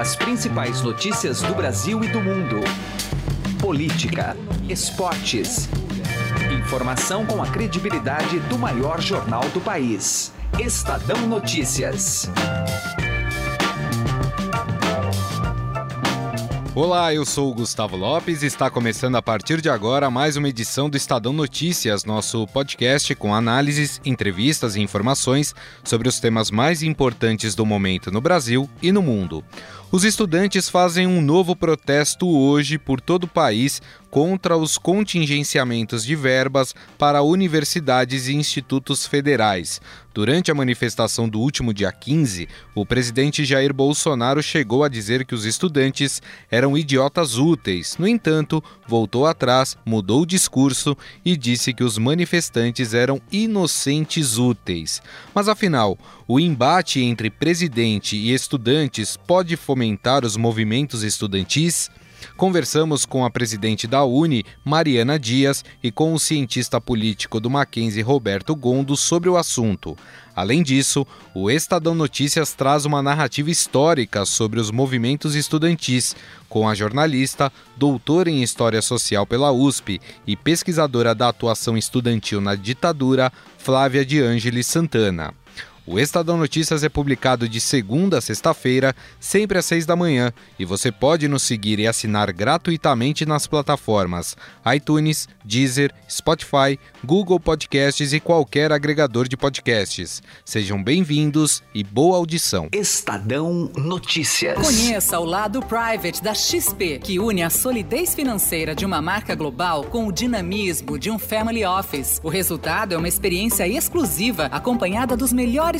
As principais notícias do Brasil e do mundo. Política, esportes. Informação com a credibilidade do maior jornal do país. Estadão Notícias. Olá, eu sou o Gustavo Lopes e está começando a partir de agora mais uma edição do Estadão Notícias, nosso podcast com análises, entrevistas e informações sobre os temas mais importantes do momento no Brasil e no mundo. Os estudantes fazem um novo protesto hoje por todo o país contra os contingenciamentos de verbas para universidades e institutos federais. Durante a manifestação do último dia 15, o presidente Jair Bolsonaro chegou a dizer que os estudantes eram idiotas úteis. No entanto, voltou atrás, mudou o discurso e disse que os manifestantes eram inocentes úteis. Mas afinal, o embate entre presidente e estudantes pode fomentar os movimentos estudantis? Conversamos com a presidente da Uni, Mariana Dias, e com o cientista político do Mackenzie, Roberto Gondo, sobre o assunto. Além disso, o Estadão Notícias traz uma narrativa histórica sobre os movimentos estudantis, com a jornalista, doutora em História Social pela USP e pesquisadora da atuação estudantil na ditadura, Flávia de Ângeles Santana. O Estadão Notícias é publicado de segunda a sexta-feira, sempre às seis da manhã, e você pode nos seguir e assinar gratuitamente nas plataformas iTunes, Deezer, Spotify, Google Podcasts e qualquer agregador de podcasts. Sejam bem-vindos e boa audição. Estadão Notícias. Conheça o lado private da XP, que une a solidez financeira de uma marca global com o dinamismo de um family office. O resultado é uma experiência exclusiva acompanhada dos melhores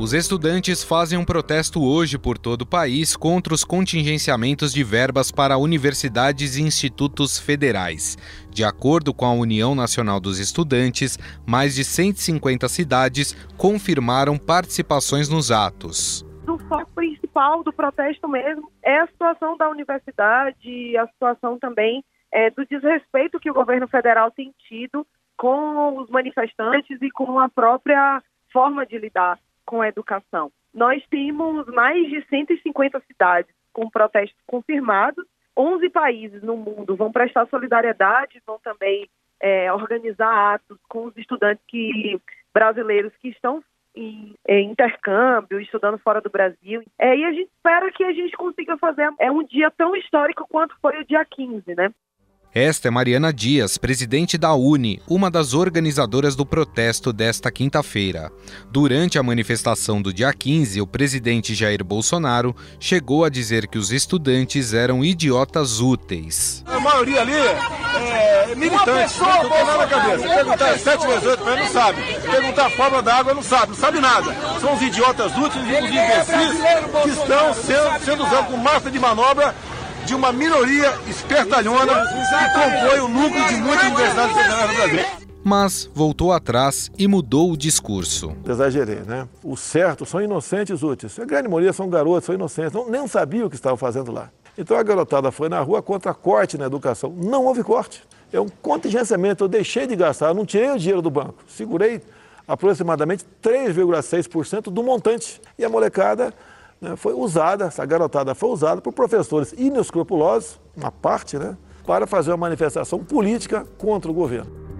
Os estudantes fazem um protesto hoje por todo o país contra os contingenciamentos de verbas para universidades e institutos federais. De acordo com a União Nacional dos Estudantes, mais de 150 cidades confirmaram participações nos atos. O foco principal do protesto mesmo é a situação da universidade, a situação também é, do desrespeito que o governo federal tem tido com os manifestantes e com a própria forma de lidar com a educação. Nós temos mais de 150 cidades com protestos confirmados, 11 países no mundo vão prestar solidariedade, vão também é, organizar atos com os estudantes que, brasileiros que estão em, em, intercâmbio, estudando fora do Brasil. É, e a gente espera que a gente consiga fazer é um dia tão histórico quanto foi o dia 15, né? Esta é Mariana Dias, presidente da Uni, uma das organizadoras do protesto desta quinta-feira. Durante a manifestação do dia 15, o presidente Jair Bolsonaro chegou a dizer que os estudantes eram idiotas úteis. A maioria ali é militante, não tem nada na cabeça. Perguntar 7 vezes 8 para não sabe. Perguntar a fórmula da água não sabe, não sabe nada. São os idiotas úteis e os imbecis que estão sendo, sendo usados como massa de manobra de uma minoria espertalhona que compõe o núcleo de muitas universidades federais no Brasil. Mas voltou atrás e mudou o discurso. Exagerei, né? O certo são inocentes úteis. A grande maioria são garotos, são inocentes, não, nem sabiam o que estavam fazendo lá. Então a garotada foi na rua contra corte na educação. Não houve corte. É um contingenciamento. Eu deixei de gastar, não tirei o dinheiro do banco. Segurei aproximadamente 3,6% do montante. E a molecada né, foi usada, essa garotada foi usada por professores inescrupulosos, uma parte, né, para fazer uma manifestação política contra o governo.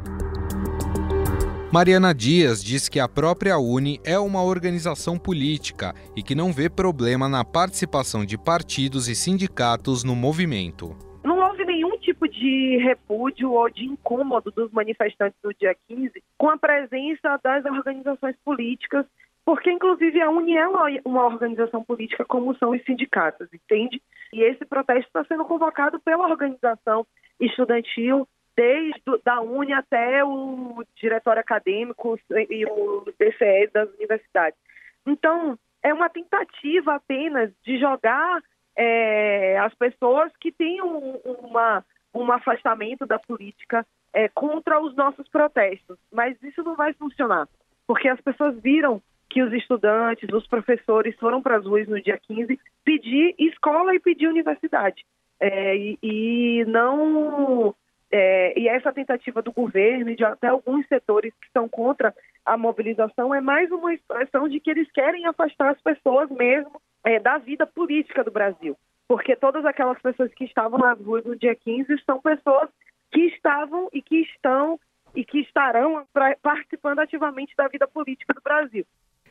Mariana Dias diz que a própria Uni é uma organização política e que não vê problema na participação de partidos e sindicatos no movimento. Não houve nenhum tipo de repúdio ou de incômodo dos manifestantes do dia 15 com a presença das organizações políticas porque inclusive a União é uma organização política como são os sindicatos, entende? E esse protesto está sendo convocado pela organização estudantil, desde da Uni até o diretório acadêmico e o DCE das universidades. Então, é uma tentativa apenas de jogar é, as pessoas que têm um, uma, um afastamento da política é, contra os nossos protestos. Mas isso não vai funcionar, porque as pessoas viram que os estudantes, os professores foram para as ruas no dia 15 pedir escola e pedir universidade. É, e, e, não é, e essa tentativa do governo e de até alguns setores que estão contra a mobilização é mais uma expressão de que eles querem afastar as pessoas mesmo é, da vida política do Brasil. Porque todas aquelas pessoas que estavam nas ruas no dia 15 são pessoas que estavam e que estão e que estarão participando ativamente da vida política do Brasil.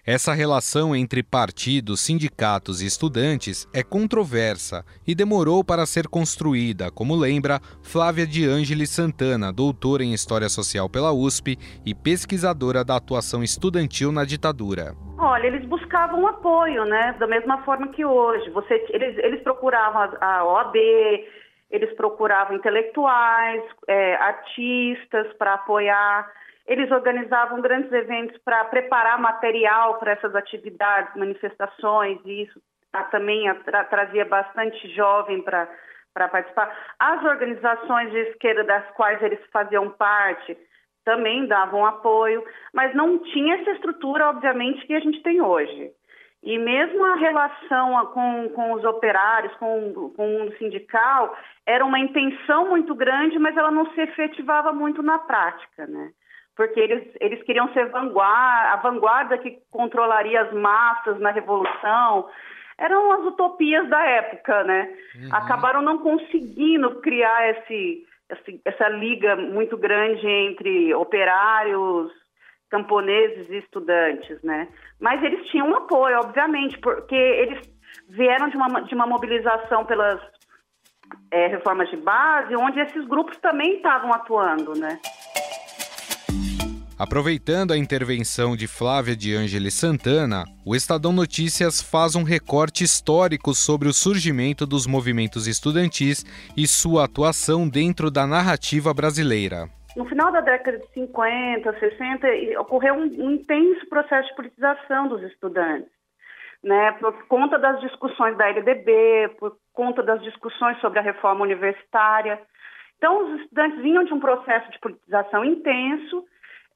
Essa relação entre partidos, sindicatos e estudantes é controversa e demorou para ser construída, como lembra Flávia de Ângeles Santana, doutora em História Social pela USP e pesquisadora da atuação estudantil na ditadura. Olha, eles buscavam apoio, né? Da mesma forma que hoje. Você, eles, eles procuravam a OAB, eles procuravam intelectuais, é, artistas para apoiar. Eles organizavam grandes eventos para preparar material para essas atividades, manifestações, e isso também tra trazia bastante jovem para participar. As organizações de esquerda das quais eles faziam parte também davam apoio, mas não tinha essa estrutura, obviamente, que a gente tem hoje. E mesmo a relação com, com os operários, com, com o mundo sindical, era uma intenção muito grande, mas ela não se efetivava muito na prática, né? Porque eles, eles queriam ser vanguarda, a vanguarda que controlaria as massas na revolução. Eram as utopias da época, né? Uhum. Acabaram não conseguindo criar esse, esse, essa liga muito grande entre operários, camponeses e estudantes, né? Mas eles tinham um apoio, obviamente, porque eles vieram de uma, de uma mobilização pelas é, reformas de base, onde esses grupos também estavam atuando, né? Aproveitando a intervenção de Flávia de Ângeles Santana, o Estadão Notícias faz um recorte histórico sobre o surgimento dos movimentos estudantis e sua atuação dentro da narrativa brasileira. No final da década de 50, 60, ocorreu um, um intenso processo de politização dos estudantes. Né, por conta das discussões da LDB, por conta das discussões sobre a reforma universitária. Então, os estudantes vinham de um processo de politização intenso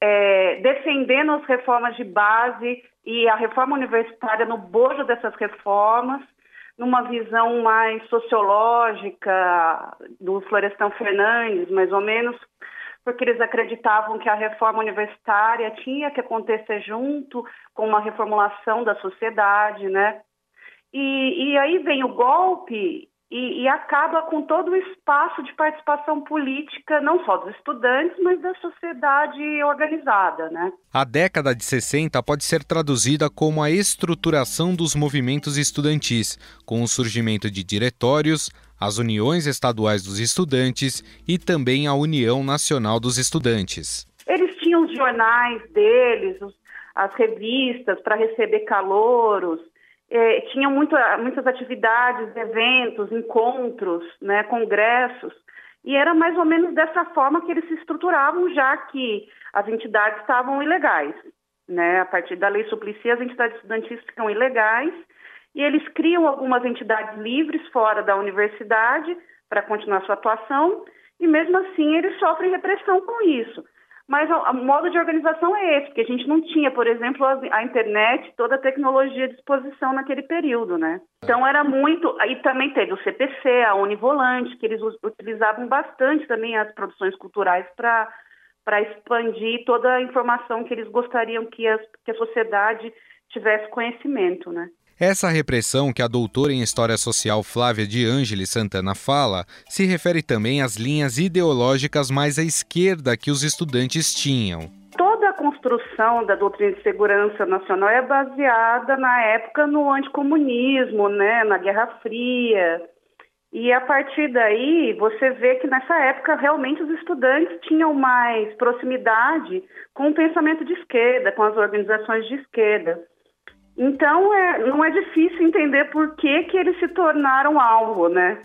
é, defendendo as reformas de base e a reforma universitária no bojo dessas reformas, numa visão mais sociológica do Florestan Fernandes, mais ou menos, porque eles acreditavam que a reforma universitária tinha que acontecer junto com uma reformulação da sociedade, né? E, e aí vem o golpe e, e, acaba com todo o espaço de participação política, não só dos estudantes, mas da sociedade organizada. Né? A década de 60 pode ser traduzida como a estruturação dos movimentos estudantis, com o surgimento de diretórios, as uniões estaduais dos estudantes e também a União Nacional dos Estudantes. Eles tinham os jornais deles, as revistas para receber calouros, é, tinham muitas atividades, eventos, encontros, né, congressos, e era mais ou menos dessa forma que eles se estruturavam, já que as entidades estavam ilegais. Né? A partir da lei Suplicy, as entidades estudantis ficam ilegais, e eles criam algumas entidades livres fora da universidade para continuar sua atuação, e mesmo assim eles sofrem repressão com isso. Mas o, modo de organização é esse, porque a gente não tinha, por exemplo, a, a, internet, toda a tecnologia à disposição naquele período, né? Então era muito. E também teve o CPC, a Univolante, que eles utilizavam bastante também as produções culturais para para expandir toda a informação que eles gostariam que, as, que a sociedade tivesse conhecimento, né? Essa repressão que a doutora em História Social Flávia de Ângeles Santana fala se refere também às linhas ideológicas mais à esquerda que os estudantes tinham. Toda a construção da doutrina de segurança nacional é baseada na época no anticomunismo, né, na Guerra Fria. E a partir daí, você vê que nessa época realmente os estudantes tinham mais proximidade com o pensamento de esquerda, com as organizações de esquerda. Então, é, não é difícil entender por que, que eles se tornaram alvo, né?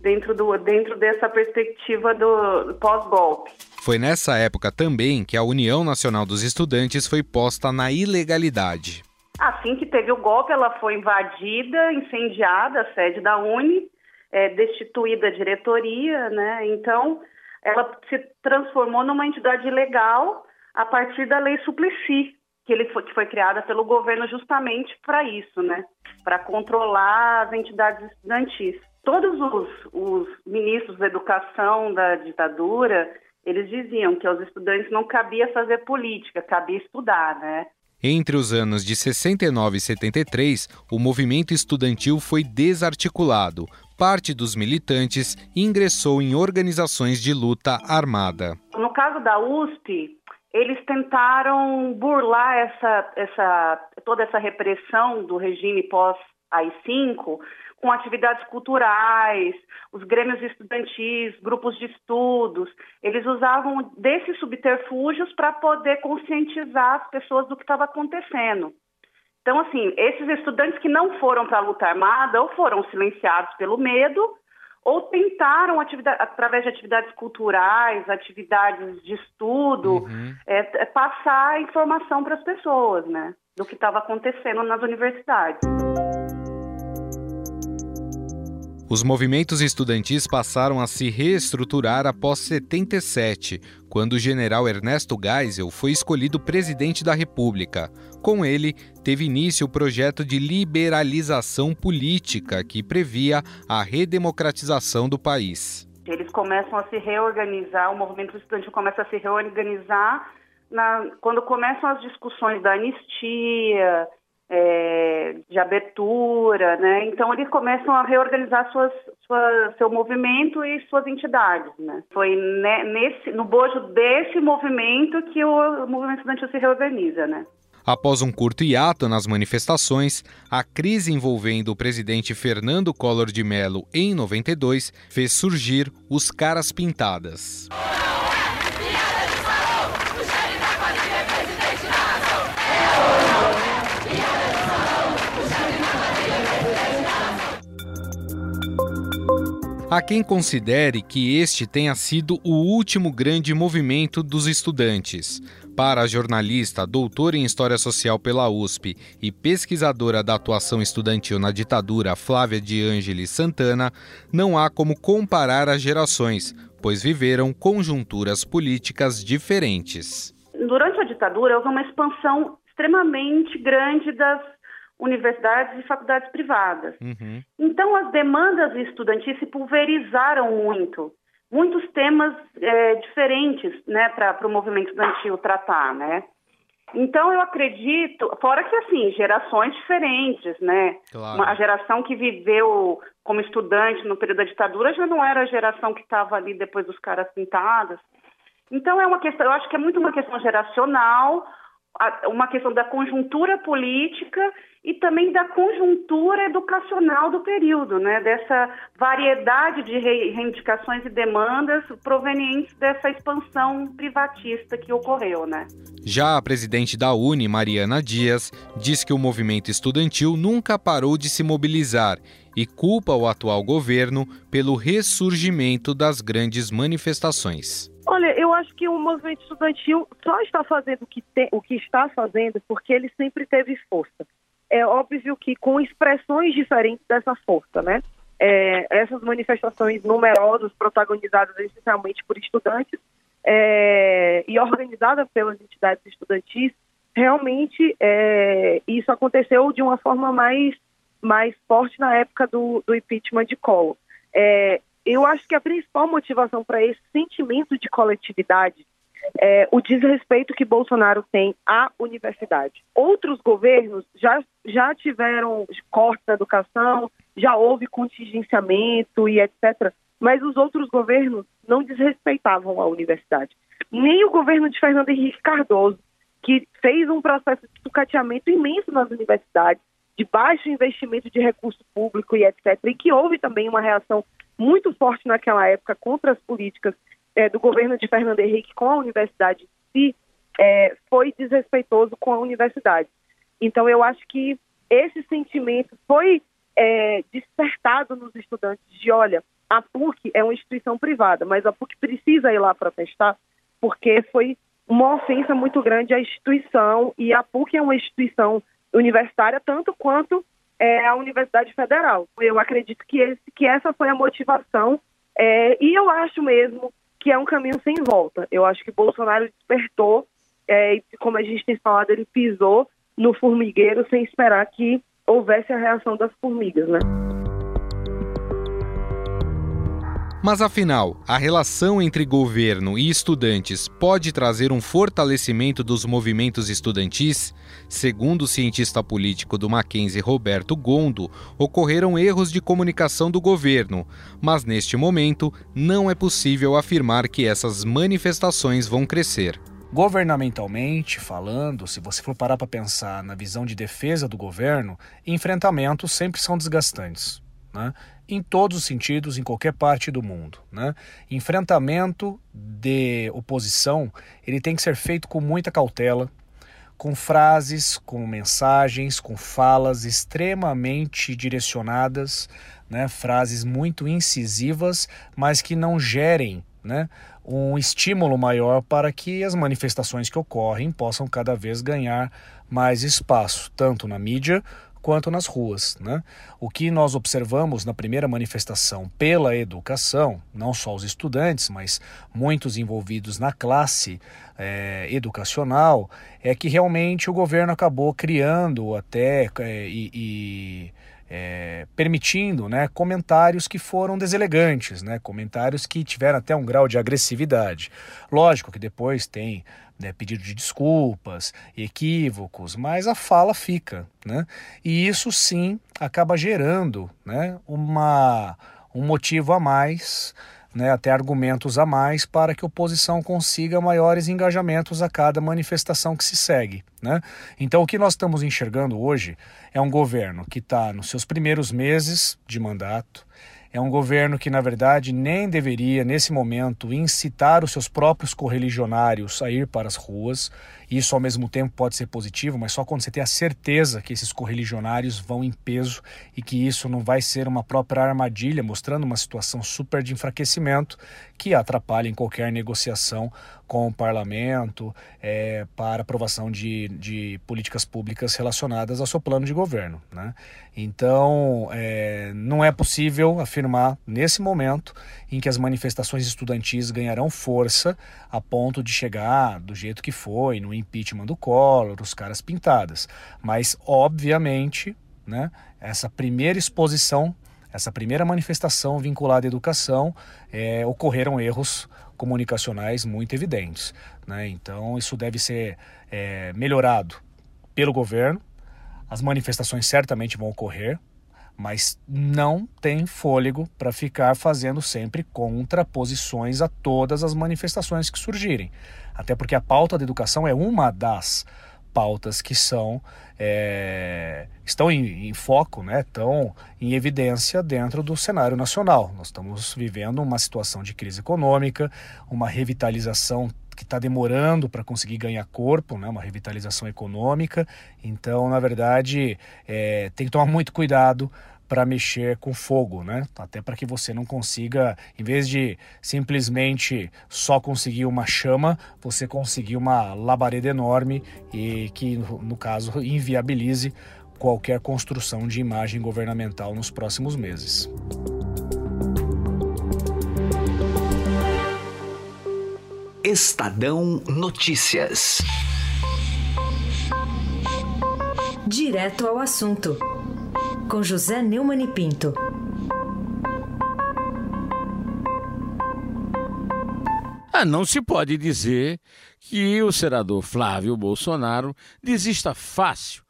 Dentro, do, dentro dessa perspectiva do pós-golpe. Foi nessa época também que a União Nacional dos Estudantes foi posta na ilegalidade. Assim que teve o golpe, ela foi invadida, incendiada, a sede da Uni, é, destituída a diretoria, né? Então, ela se transformou numa entidade legal a partir da Lei Suplicy, que, ele foi, que foi criada pelo governo justamente para isso, né? Para controlar as entidades estudantis. Todos os, os ministros da educação da ditadura, eles diziam que aos estudantes não cabia fazer política, cabia estudar, né? Entre os anos de 69 e 73, o movimento estudantil foi desarticulado. Parte dos militantes ingressou em organizações de luta armada. No caso da USP, eles tentaram burlar essa, essa, toda essa repressão do regime pós-AI-5 com atividades culturais, os grêmios estudantis, grupos de estudos. Eles usavam desses subterfúgios para poder conscientizar as pessoas do que estava acontecendo. Então, assim, esses estudantes que não foram para a luta armada ou foram silenciados pelo medo ou tentaram, através de atividades culturais, atividades de estudo, uhum. é, passar informação para as pessoas, né, do que estava acontecendo nas universidades. Os movimentos estudantis passaram a se reestruturar após 77, quando o general Ernesto Geisel foi escolhido presidente da República. Com ele, teve início o projeto de liberalização política que previa a redemocratização do país. Eles começam a se reorganizar, o movimento estudantil começa a se reorganizar na, quando começam as discussões da anistia, de abertura, né? Então eles começam a reorganizar suas, sua, seu movimento e suas entidades, né? Foi nesse, no bojo desse movimento que o movimento estudantil se reorganiza, né? Após um curto hiato nas manifestações, a crise envolvendo o presidente Fernando Collor de Mello em 92 fez surgir os Caras Pintadas. Há quem considere que este tenha sido o último grande movimento dos estudantes. Para a jornalista, doutora em História Social pela USP e pesquisadora da atuação estudantil na ditadura, Flávia de Ângeles Santana, não há como comparar as gerações, pois viveram conjunturas políticas diferentes. Durante a ditadura, houve uma expansão extremamente grande das universidades e faculdades privadas. Uhum. Então, as demandas estudantis se pulverizaram muito. Muitos temas é, diferentes né, para o movimento estudantil tratar, né? Então, eu acredito, fora que, assim, gerações diferentes, né? Claro. A geração que viveu como estudante no período da ditadura já não era a geração que estava ali depois dos caras pintados. Então, é uma questão, eu acho que é muito uma questão geracional, uma questão da conjuntura política e também da conjuntura educacional do período, né? dessa variedade de reivindicações e demandas provenientes dessa expansão privatista que ocorreu. Né? Já a presidente da Uni, Mariana Dias, diz que o movimento estudantil nunca parou de se mobilizar e culpa o atual governo pelo ressurgimento das grandes manifestações. Olha, eu acho que o movimento estudantil só está fazendo o que, tem, o que está fazendo porque ele sempre teve força. É óbvio que com expressões diferentes dessa força, né? É, essas manifestações numerosas, protagonizadas essencialmente por estudantes é, e organizadas pelas entidades estudantis, realmente é, isso aconteceu de uma forma mais, mais forte na época do, do impeachment de Collor. Eu acho que a principal motivação para esse sentimento de coletividade é o desrespeito que Bolsonaro tem à universidade. Outros governos já, já tiveram cortes na educação, já houve contingenciamento e etc. Mas os outros governos não desrespeitavam a universidade. Nem o governo de Fernando Henrique Cardoso, que fez um processo de sucateamento imenso nas universidades, de baixo investimento de recurso público e etc., e que houve também uma reação muito forte naquela época contra as políticas é, do governo de Fernando Henrique com a universidade em si, é, foi desrespeitoso com a universidade. Então, eu acho que esse sentimento foi é, despertado nos estudantes de, olha, a PUC é uma instituição privada, mas a PUC precisa ir lá protestar, porque foi uma ofensa muito grande à instituição, e a PUC é uma instituição universitária, tanto quanto é, a Universidade Federal. Eu acredito que, esse, que essa foi a motivação é, e eu acho mesmo que é um caminho sem volta. Eu acho que Bolsonaro despertou, é, como a gente tem falado, ele pisou no formigueiro sem esperar que houvesse a reação das formigas, né? Mas afinal, a relação entre governo e estudantes pode trazer um fortalecimento dos movimentos estudantis? Segundo o cientista político do Mackenzie Roberto Gondo, ocorreram erros de comunicação do governo, mas neste momento não é possível afirmar que essas manifestações vão crescer. Governamentalmente falando, se você for parar para pensar na visão de defesa do governo, enfrentamentos sempre são desgastantes. Né? Em todos os sentidos, em qualquer parte do mundo. Né? Enfrentamento de oposição ele tem que ser feito com muita cautela, com frases, com mensagens, com falas extremamente direcionadas, né? frases muito incisivas, mas que não gerem né? um estímulo maior para que as manifestações que ocorrem possam cada vez ganhar mais espaço, tanto na mídia quanto nas ruas. Né? O que nós observamos na primeira manifestação pela educação, não só os estudantes, mas muitos envolvidos na classe é, educacional, é que realmente o governo acabou criando até é, e, e é, permitindo né, comentários que foram deselegantes, né, comentários que tiveram até um grau de agressividade. Lógico que depois tem né, pedido de desculpas, equívocos, mas a fala fica. Né? E isso sim acaba gerando né, uma, um motivo a mais né, até argumentos a mais para que a oposição consiga maiores engajamentos a cada manifestação que se segue. Né? Então, o que nós estamos enxergando hoje é um governo que está nos seus primeiros meses de mandato, é um governo que, na verdade, nem deveria, nesse momento, incitar os seus próprios correligionários a ir para as ruas. Isso, ao mesmo tempo, pode ser positivo, mas só quando você tem a certeza que esses correligionários vão em peso e que isso não vai ser uma própria armadilha, mostrando uma situação super de enfraquecimento que atrapalha em qualquer negociação com o parlamento é, para aprovação de, de políticas públicas relacionadas ao seu plano de governo. Né? Então, é, não é possível afirmar nesse momento em que as manifestações estudantis ganharão força a ponto de chegar do jeito que foi, no impeachment do Collor, os caras pintadas. Mas, obviamente, né, essa primeira exposição essa primeira manifestação vinculada à educação, é, ocorreram erros comunicacionais muito evidentes. Né? Então, isso deve ser é, melhorado pelo governo. As manifestações certamente vão ocorrer, mas não tem fôlego para ficar fazendo sempre contraposições a todas as manifestações que surgirem. Até porque a pauta da educação é uma das pautas que são é, estão em, em, foco, né, estão em evidência dentro do cenário nacional. Nós estamos vivendo uma situação de crise econômica, uma revitalização que está demorando para conseguir ganhar corpo, né, uma revitalização econômica. Então, na verdade, é, tem que tomar muito cuidado para mexer com fogo, né? Até para que você não consiga, em vez de simplesmente só conseguir uma chama, você conseguir uma labareda enorme e que, no caso, inviabilize qualquer construção de imagem governamental nos próximos meses. Estadão Notícias. Direto ao assunto com José Neumann e Pinto. Ah, não se pode dizer que o senador Flávio Bolsonaro desista fácil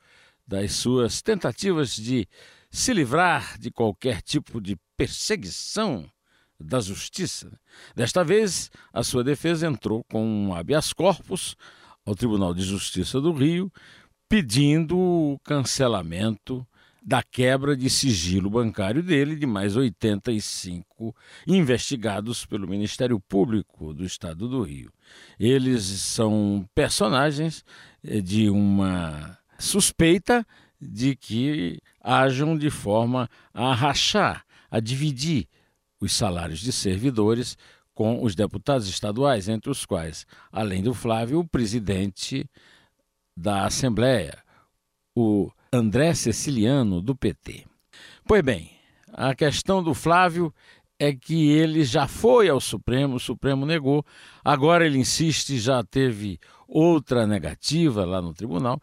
das suas tentativas de se livrar de qualquer tipo de perseguição da justiça. Desta vez, a sua defesa entrou com um habeas corpus ao Tribunal de Justiça do Rio, pedindo o cancelamento da quebra de sigilo bancário dele de mais 85 investigados pelo Ministério Público do Estado do Rio. Eles são personagens eh, de uma suspeita de que ajam de forma a rachar, a dividir os salários de servidores com os deputados estaduais, entre os quais, além do Flávio, o presidente da Assembleia, o André Ceciliano, do PT. Pois bem, a questão do Flávio é que ele já foi ao Supremo, o Supremo negou, agora ele insiste, já teve outra negativa lá no tribunal,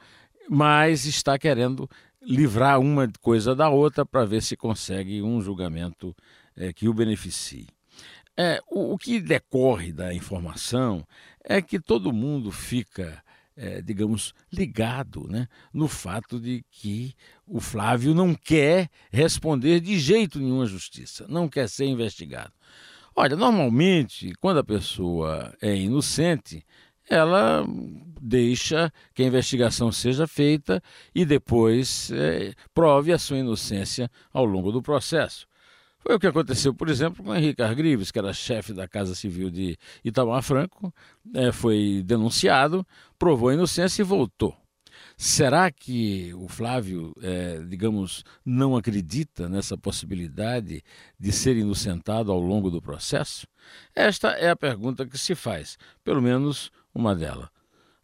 mas está querendo livrar uma coisa da outra para ver se consegue um julgamento é, que o beneficie. É, o, o, que decorre da informação é que todo mundo fica, é, digamos, ligado né, no fato de que o Flávio não quer responder de jeito nenhum à justiça, não quer ser investigado. Olha, normalmente, quando a pessoa é inocente, ela deixa que a investigação seja feita e depois é, prove a sua inocência ao longo do processo. Foi o que aconteceu, por exemplo, com Henrique Argrives, que era chefe da Casa Civil de Itamar Franco, é, foi denunciado, provou a inocência e voltou. Será que o Flávio, é, digamos, não acredita nessa possibilidade de ser inocentado ao longo do processo? Esta é a pergunta que se faz, pelo menos uma delas.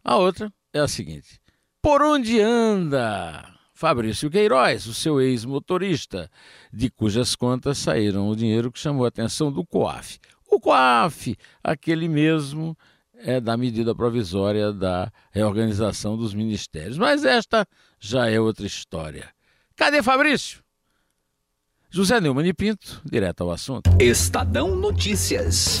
A outra é a seguinte: por onde anda Fabrício Queiroz, o seu ex-motorista, de cujas contas saíram o dinheiro que chamou a atenção do COAF? O COAF, aquele mesmo é da medida provisória da reorganização dos ministérios. Mas esta já é outra história. Cadê Fabrício? José Neumann e Pinto, direto ao assunto. Estadão Notícias.